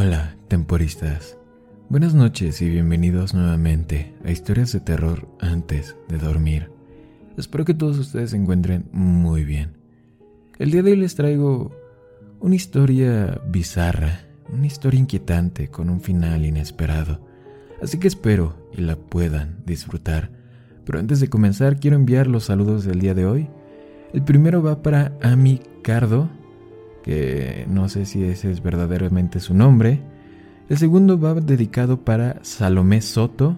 Hola, temporistas. Buenas noches y bienvenidos nuevamente a Historias de Terror antes de dormir. Espero que todos ustedes se encuentren muy bien. El día de hoy les traigo una historia bizarra, una historia inquietante con un final inesperado. Así que espero y la puedan disfrutar. Pero antes de comenzar quiero enviar los saludos del día de hoy. El primero va para Ami Cardo, que no sé si ese es verdaderamente su nombre. El segundo va dedicado para Salomé Soto,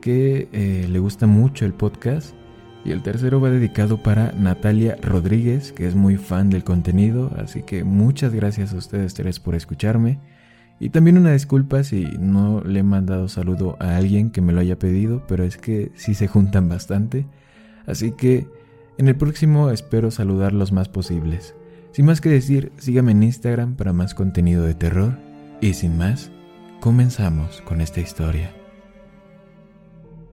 que eh, le gusta mucho el podcast. Y el tercero va dedicado para Natalia Rodríguez, que es muy fan del contenido, así que muchas gracias a ustedes tres por escucharme. Y también una disculpa si no le he mandado saludo a alguien que me lo haya pedido, pero es que sí se juntan bastante. Así que en el próximo espero saludar los más posibles. Sin más que decir, sígame en Instagram para más contenido de terror. Y sin más, comenzamos con esta historia.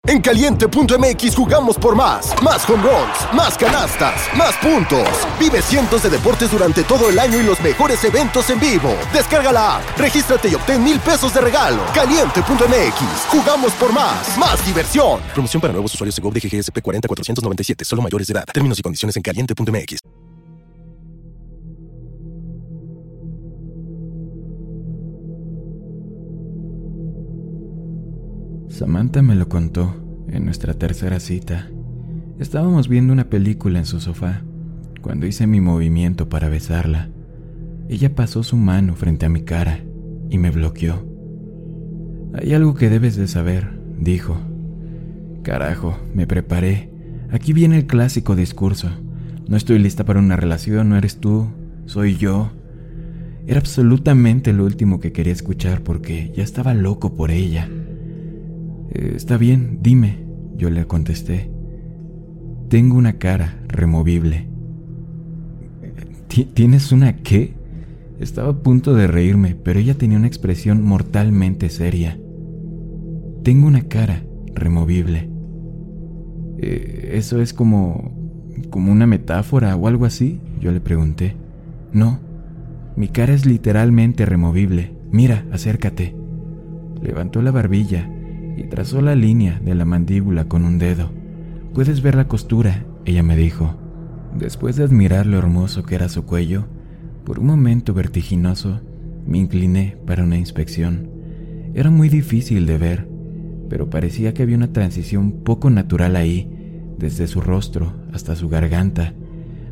En caliente.mx jugamos por más. Más home runs, más canastas, más puntos. Vive cientos de deportes durante todo el año y los mejores eventos en vivo. Descarga la app, regístrate y obtén mil pesos de regalo. Caliente.mx, jugamos por más. Más diversión. Promoción para nuevos usuarios de GOV de GGSP 40497, solo mayores de edad. Términos y condiciones en caliente.mx. Samantha me lo contó en nuestra tercera cita. Estábamos viendo una película en su sofá cuando hice mi movimiento para besarla. Ella pasó su mano frente a mi cara y me bloqueó. Hay algo que debes de saber, dijo. Carajo, me preparé. Aquí viene el clásico discurso. No estoy lista para una relación, no eres tú, soy yo. Era absolutamente lo último que quería escuchar porque ya estaba loco por ella. Eh, está bien, dime, yo le contesté. Tengo una cara removible. ¿Tienes una qué? Estaba a punto de reírme, pero ella tenía una expresión mortalmente seria. Tengo una cara removible. Eh, ¿Eso es como... como una metáfora o algo así? Yo le pregunté. No, mi cara es literalmente removible. Mira, acércate. Levantó la barbilla y trazó la línea de la mandíbula con un dedo. Puedes ver la costura, ella me dijo. Después de admirar lo hermoso que era su cuello, por un momento vertiginoso, me incliné para una inspección. Era muy difícil de ver, pero parecía que había una transición poco natural ahí, desde su rostro hasta su garganta.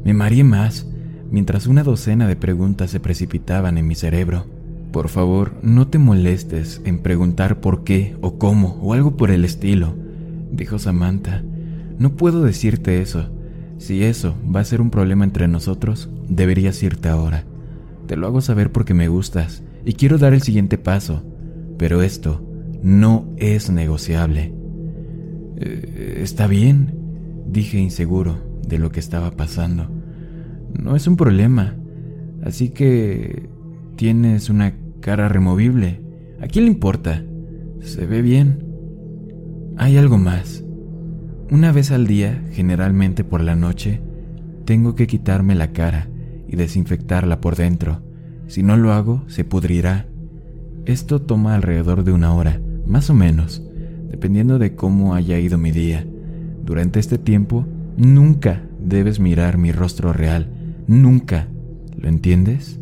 Me mareé más, mientras una docena de preguntas se precipitaban en mi cerebro. Por favor, no te molestes en preguntar por qué o cómo o algo por el estilo, dijo Samantha. No puedo decirte eso. Si eso va a ser un problema entre nosotros, deberías irte ahora. Te lo hago saber porque me gustas y quiero dar el siguiente paso, pero esto no es negociable. Eh, está bien, dije inseguro de lo que estaba pasando. No es un problema, así que Tienes una cara removible. ¿A quién le importa? Se ve bien. Hay algo más. Una vez al día, generalmente por la noche, tengo que quitarme la cara y desinfectarla por dentro. Si no lo hago, se pudrirá. Esto toma alrededor de una hora, más o menos, dependiendo de cómo haya ido mi día. Durante este tiempo, nunca debes mirar mi rostro real. Nunca. ¿Lo entiendes?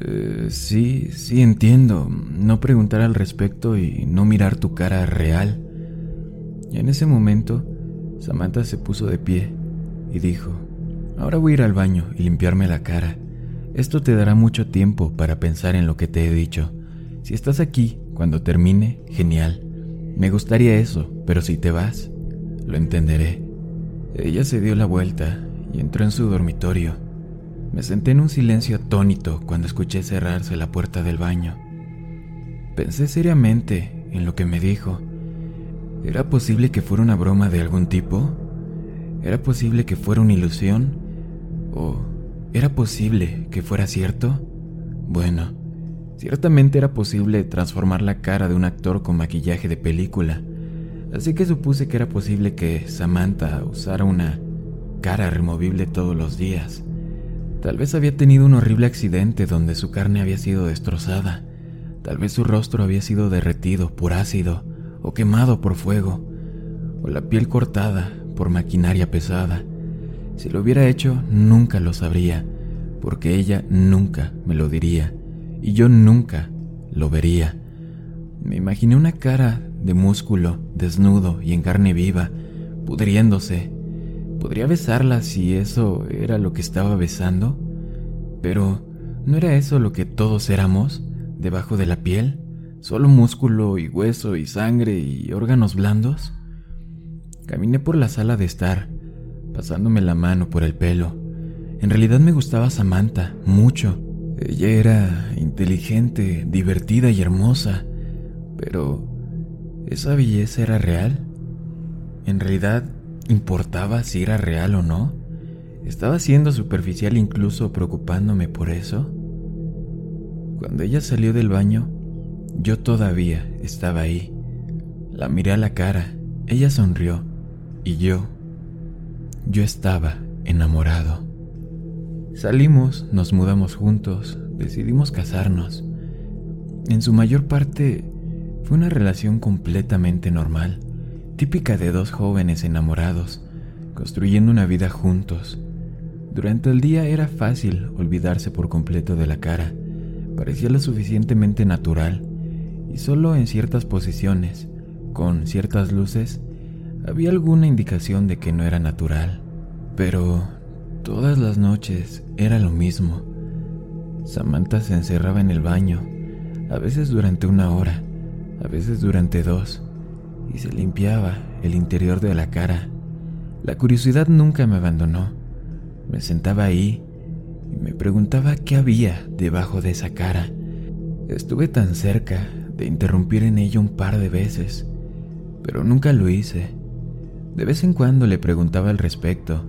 Eh, sí, sí entiendo. No preguntar al respecto y no mirar tu cara real. Y en ese momento, Samantha se puso de pie y dijo, ahora voy a ir al baño y limpiarme la cara. Esto te dará mucho tiempo para pensar en lo que te he dicho. Si estás aquí cuando termine, genial. Me gustaría eso, pero si te vas, lo entenderé. Ella se dio la vuelta y entró en su dormitorio. Me senté en un silencio atónito cuando escuché cerrarse la puerta del baño. Pensé seriamente en lo que me dijo. ¿Era posible que fuera una broma de algún tipo? ¿Era posible que fuera una ilusión? ¿O era posible que fuera cierto? Bueno, ciertamente era posible transformar la cara de un actor con maquillaje de película, así que supuse que era posible que Samantha usara una cara removible todos los días. Tal vez había tenido un horrible accidente donde su carne había sido destrozada. Tal vez su rostro había sido derretido por ácido o quemado por fuego, o la piel cortada por maquinaria pesada. Si lo hubiera hecho, nunca lo sabría, porque ella nunca me lo diría, y yo nunca lo vería. Me imaginé una cara de músculo, desnudo y en carne viva, pudriéndose. ¿Podría besarla si eso era lo que estaba besando? Pero, ¿no era eso lo que todos éramos? debajo de la piel, solo músculo y hueso y sangre y órganos blandos. Caminé por la sala de estar, pasándome la mano por el pelo. En realidad me gustaba Samantha mucho. Ella era inteligente, divertida y hermosa, pero ¿esa belleza era real? ¿En realidad importaba si era real o no? ¿Estaba siendo superficial incluso preocupándome por eso? Cuando ella salió del baño, yo todavía estaba ahí. La miré a la cara, ella sonrió y yo, yo estaba enamorado. Salimos, nos mudamos juntos, decidimos casarnos. En su mayor parte fue una relación completamente normal, típica de dos jóvenes enamorados, construyendo una vida juntos. Durante el día era fácil olvidarse por completo de la cara parecía lo suficientemente natural y solo en ciertas posiciones, con ciertas luces, había alguna indicación de que no era natural. Pero todas las noches era lo mismo. Samantha se encerraba en el baño, a veces durante una hora, a veces durante dos, y se limpiaba el interior de la cara. La curiosidad nunca me abandonó. Me sentaba ahí y me preguntaba qué había debajo de esa cara. Estuve tan cerca de interrumpir en ella un par de veces, pero nunca lo hice. De vez en cuando le preguntaba al respecto,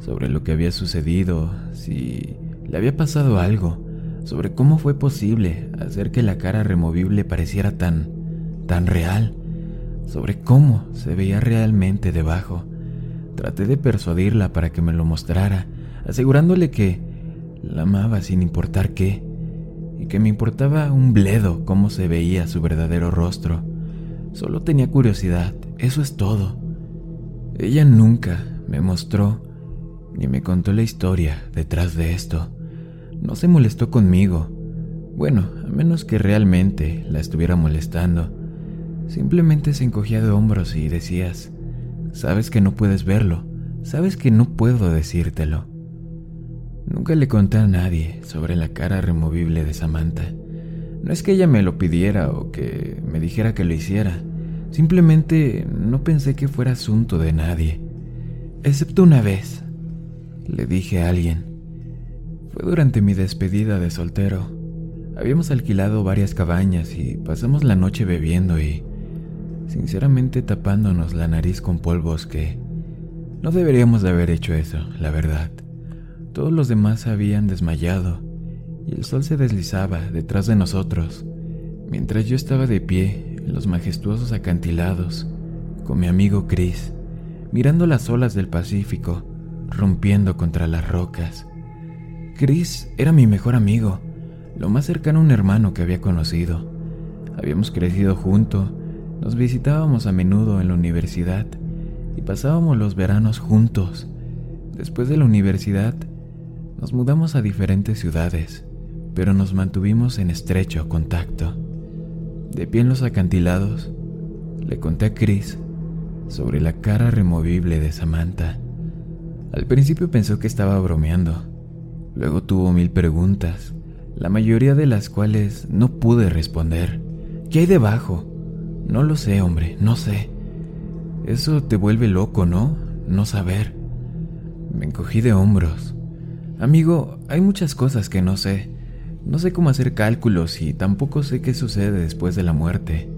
sobre lo que había sucedido, si le había pasado algo, sobre cómo fue posible hacer que la cara removible pareciera tan, tan real, sobre cómo se veía realmente debajo. Traté de persuadirla para que me lo mostrara, asegurándole que la amaba sin importar qué, y que me importaba un bledo cómo se veía su verdadero rostro. Solo tenía curiosidad, eso es todo. Ella nunca me mostró ni me contó la historia detrás de esto. No se molestó conmigo. Bueno, a menos que realmente la estuviera molestando. Simplemente se encogía de hombros y decías, sabes que no puedes verlo, sabes que no puedo decírtelo. Nunca le conté a nadie sobre la cara removible de Samantha. No es que ella me lo pidiera o que me dijera que lo hiciera. Simplemente no pensé que fuera asunto de nadie. Excepto una vez. Le dije a alguien. Fue durante mi despedida de soltero. Habíamos alquilado varias cabañas y pasamos la noche bebiendo y, sinceramente, tapándonos la nariz con polvos que no deberíamos de haber hecho eso, la verdad. Todos los demás habían desmayado y el sol se deslizaba detrás de nosotros, mientras yo estaba de pie en los majestuosos acantilados con mi amigo Chris, mirando las olas del Pacífico rompiendo contra las rocas. Chris era mi mejor amigo, lo más cercano a un hermano que había conocido. Habíamos crecido juntos, nos visitábamos a menudo en la universidad y pasábamos los veranos juntos. Después de la universidad, nos mudamos a diferentes ciudades, pero nos mantuvimos en estrecho contacto. De pie en los acantilados, le conté a Chris sobre la cara removible de Samantha. Al principio pensó que estaba bromeando. Luego tuvo mil preguntas, la mayoría de las cuales no pude responder. ¿Qué hay debajo? No lo sé, hombre, no sé. Eso te vuelve loco, ¿no? No saber. Me encogí de hombros. Amigo, hay muchas cosas que no sé. No sé cómo hacer cálculos y tampoco sé qué sucede después de la muerte.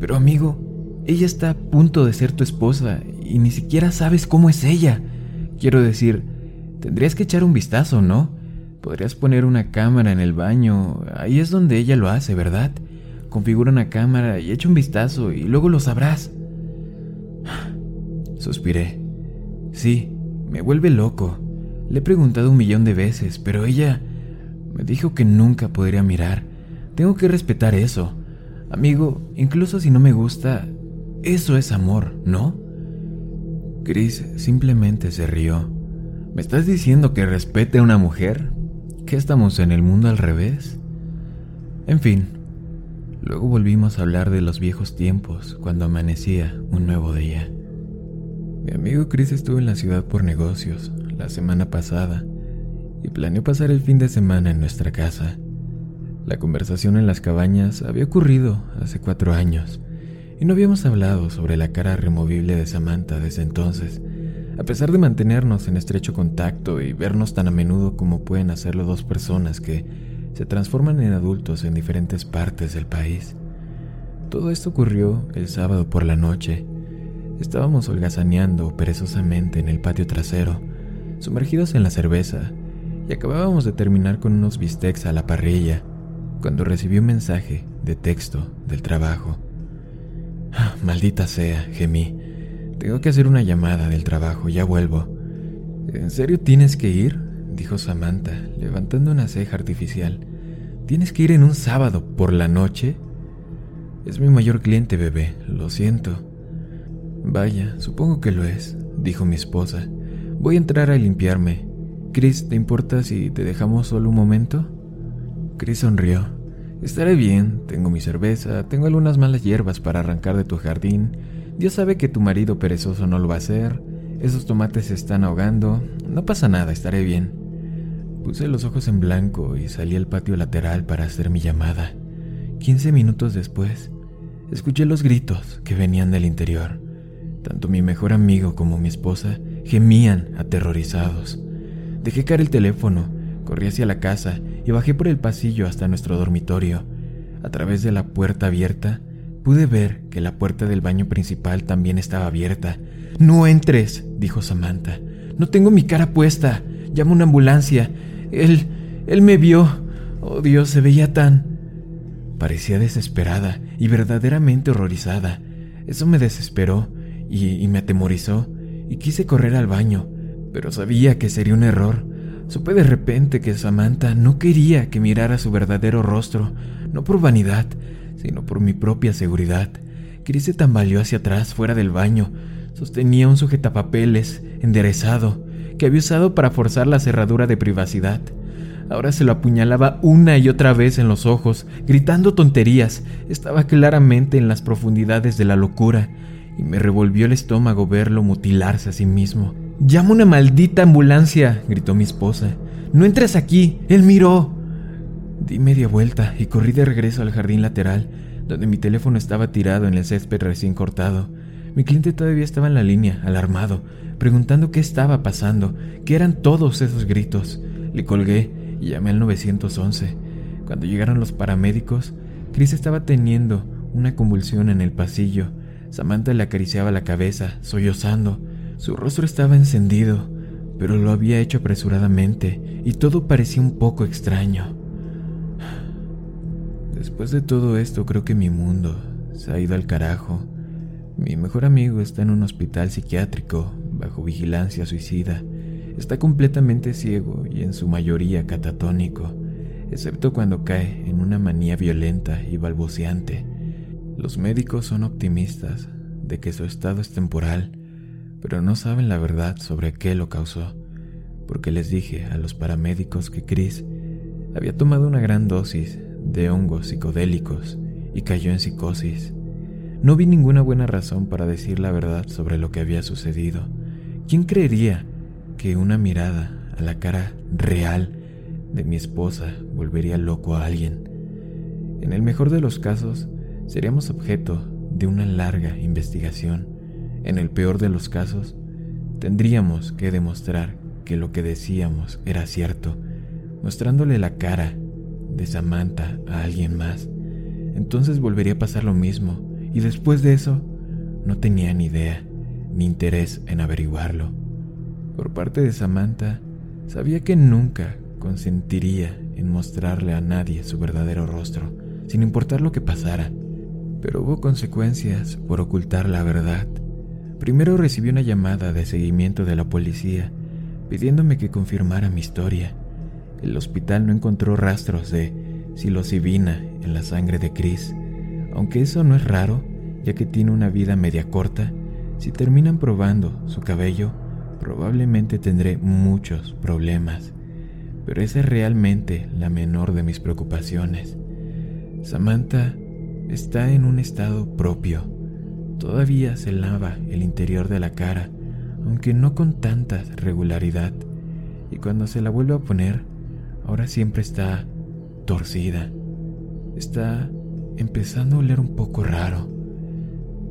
Pero amigo, ella está a punto de ser tu esposa y ni siquiera sabes cómo es ella. Quiero decir, tendrías que echar un vistazo, ¿no? Podrías poner una cámara en el baño. Ahí es donde ella lo hace, ¿verdad? Configura una cámara y echa un vistazo y luego lo sabrás. Suspiré. Sí, me vuelve loco. Le he preguntado un millón de veces, pero ella me dijo que nunca podría mirar, Tengo que respetar eso. Amigo, incluso si no me gusta, eso es amor, ¿no? Chris simplemente se rió. ¿Me estás diciendo que respete a una mujer? ¿Que estamos en el mundo al revés? En fin, luego volvimos a hablar de los viejos tiempos cuando amanecía un nuevo día. Mi amigo Chris estuvo en la ciudad por negocios la semana pasada y planeó pasar el fin de semana en nuestra casa. La conversación en las cabañas había ocurrido hace cuatro años y no habíamos hablado sobre la cara removible de Samantha desde entonces, a pesar de mantenernos en estrecho contacto y vernos tan a menudo como pueden hacerlo dos personas que se transforman en adultos en diferentes partes del país. Todo esto ocurrió el sábado por la noche. Estábamos holgazaneando perezosamente en el patio trasero, sumergidos en la cerveza, y acabábamos de terminar con unos bistecs a la parrilla cuando recibí un mensaje de texto del trabajo. Ah, maldita sea, gemí. Tengo que hacer una llamada del trabajo, ya vuelvo. ¿En serio tienes que ir? Dijo Samantha, levantando una ceja artificial. ¿Tienes que ir en un sábado por la noche? Es mi mayor cliente, bebé, lo siento. Vaya, supongo que lo es, dijo mi esposa. Voy a entrar a limpiarme. Chris, ¿te importa si te dejamos solo un momento? Chris sonrió. Estaré bien, tengo mi cerveza, tengo algunas malas hierbas para arrancar de tu jardín. Dios sabe que tu marido perezoso no lo va a hacer. Esos tomates se están ahogando. No pasa nada, estaré bien. Puse los ojos en blanco y salí al patio lateral para hacer mi llamada. Quince minutos después, escuché los gritos que venían del interior. Tanto mi mejor amigo como mi esposa gemían aterrorizados. Dejé caer el teléfono Corrí hacia la casa y bajé por el pasillo hasta nuestro dormitorio. A través de la puerta abierta, pude ver que la puerta del baño principal también estaba abierta. No entres, dijo Samantha. No tengo mi cara puesta. Llama una ambulancia. Él... él me vio. Oh Dios, se veía tan... Parecía desesperada y verdaderamente horrorizada. Eso me desesperó y, me atemorizó y quise correr al baño, pero sabía que sería un error. Supe de repente que Samantha no quería que mirara su verdadero rostro, no por vanidad, sino por mi propia seguridad. Chris se tambaleó hacia atrás, fuera del baño. Sostenía un sujetapapeles, enderezado, que había usado para forzar la cerradura de privacidad. Ahora se lo apuñalaba una y otra vez en los ojos, gritando tonterías. Estaba claramente en las profundidades de la locura, y me revolvió el estómago verlo mutilarse a sí mismo. Llama una maldita ambulancia, gritó mi esposa. No entres aquí, él miró. Di media vuelta y corrí de regreso al jardín lateral, donde mi teléfono estaba tirado en el césped recién cortado. Mi cliente todavía estaba en la línea, alarmado, preguntando qué estaba pasando, qué eran todos esos gritos. Le colgué y llamé al 911. Cuando llegaron los paramédicos, Chris estaba teniendo una convulsión en el pasillo. Samantha le acariciaba la cabeza, sollozando. Su rostro estaba encendido, pero lo había hecho apresuradamente y todo parecía un poco extraño. Después de todo esto creo que mi mundo se ha ido al carajo. Mi mejor amigo está en un hospital psiquiátrico bajo vigilancia suicida. Está completamente ciego y en su mayoría catatónico, excepto cuando cae en una manía violenta y balbuceante. Los médicos son optimistas de que su estado es temporal pero no saben la verdad sobre qué lo causó, porque les dije a los paramédicos que Chris había tomado una gran dosis de hongos psicodélicos y cayó en psicosis. No vi ninguna buena razón para decir la verdad sobre lo que había sucedido. ¿Quién creería que una mirada a la cara real de mi esposa volvería loco a alguien? En el mejor de los casos, seríamos objeto de una larga investigación en el peor de los casos, tendríamos que demostrar que lo que decíamos era cierto, mostrándole la cara de Samantha a alguien más. Entonces volvería a pasar lo mismo, y después de eso, no tenía ni idea ni interés en averiguarlo. Por parte de Samantha, sabía que nunca consentiría en mostrarle a nadie su verdadero rostro, sin importar lo que pasara, pero hubo consecuencias por ocultar la verdad. Primero recibí una llamada de seguimiento de la policía pidiéndome que confirmara mi historia. El hospital no encontró rastros de psilocibina en la sangre de Chris, aunque eso no es raro, ya que tiene una vida media corta. Si terminan probando su cabello, probablemente tendré muchos problemas, pero esa es realmente la menor de mis preocupaciones. Samantha está en un estado propio. Todavía se lava el interior de la cara, aunque no con tanta regularidad, y cuando se la vuelve a poner, ahora siempre está torcida. Está empezando a oler un poco raro.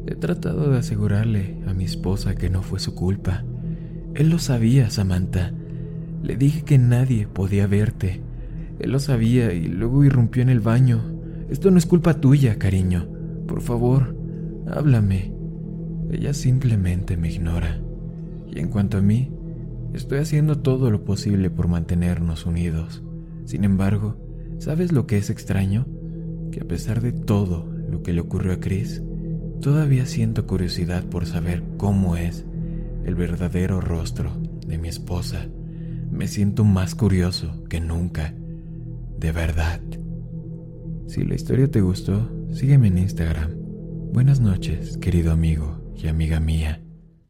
He tratado de asegurarle a mi esposa que no fue su culpa. Él lo sabía, Samantha. Le dije que nadie podía verte. Él lo sabía y luego irrumpió en el baño. Esto no es culpa tuya, cariño. Por favor, háblame. Ella simplemente me ignora. Y en cuanto a mí, estoy haciendo todo lo posible por mantenernos unidos. Sin embargo, ¿sabes lo que es extraño? Que a pesar de todo lo que le ocurrió a Chris, todavía siento curiosidad por saber cómo es el verdadero rostro de mi esposa. Me siento más curioso que nunca. De verdad. Si la historia te gustó, sígueme en Instagram. Buenas noches, querido amigo y amiga mía.